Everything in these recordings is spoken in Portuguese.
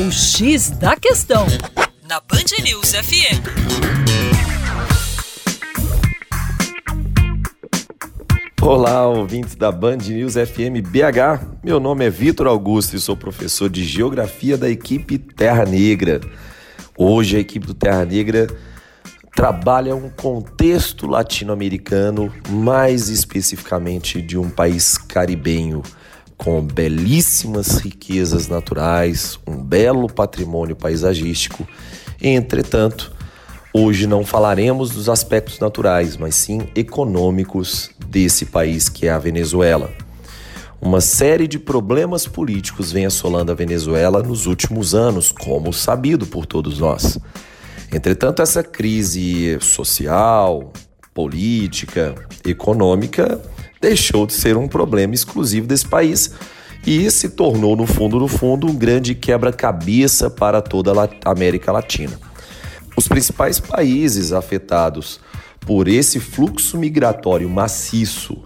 O X da Questão, na Band News FM. Olá, ouvintes da Band News FM BH. Meu nome é Vitor Augusto e sou professor de Geografia da equipe Terra Negra. Hoje a equipe do Terra Negra trabalha um contexto latino-americano, mais especificamente de um país caribenho com belíssimas riquezas naturais, um belo patrimônio paisagístico. Entretanto, hoje não falaremos dos aspectos naturais, mas sim econômicos desse país que é a Venezuela. Uma série de problemas políticos vem assolando a Venezuela nos últimos anos, como sabido por todos nós. Entretanto, essa crise social, política, econômica deixou de ser um problema exclusivo desse país e se tornou, no fundo, no fundo, um grande quebra-cabeça para toda a América Latina. Os principais países afetados por esse fluxo migratório maciço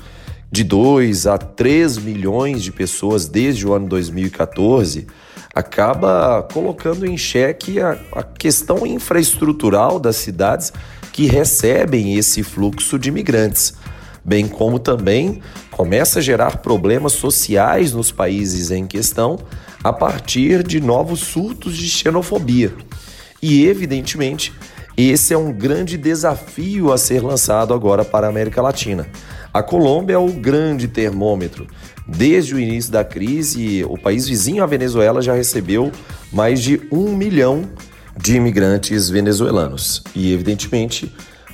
de 2 a 3 milhões de pessoas desde o ano 2014 acaba colocando em xeque a, a questão infraestrutural das cidades que recebem esse fluxo de imigrantes bem como também começa a gerar problemas sociais nos países em questão a partir de novos surtos de xenofobia. E, evidentemente, esse é um grande desafio a ser lançado agora para a América Latina. A Colômbia é o grande termômetro. Desde o início da crise, o país vizinho à Venezuela já recebeu mais de um milhão de imigrantes venezuelanos. E, evidentemente,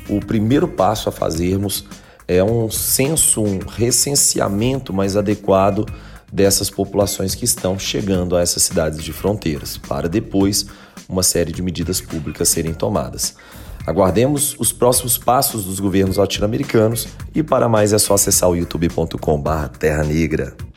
o primeiro passo a fazermos é um censo, um recenseamento mais adequado dessas populações que estão chegando a essas cidades de fronteiras, para depois uma série de medidas públicas serem tomadas. Aguardemos os próximos passos dos governos latino-americanos e para mais é só acessar o youtube.com/terra negra.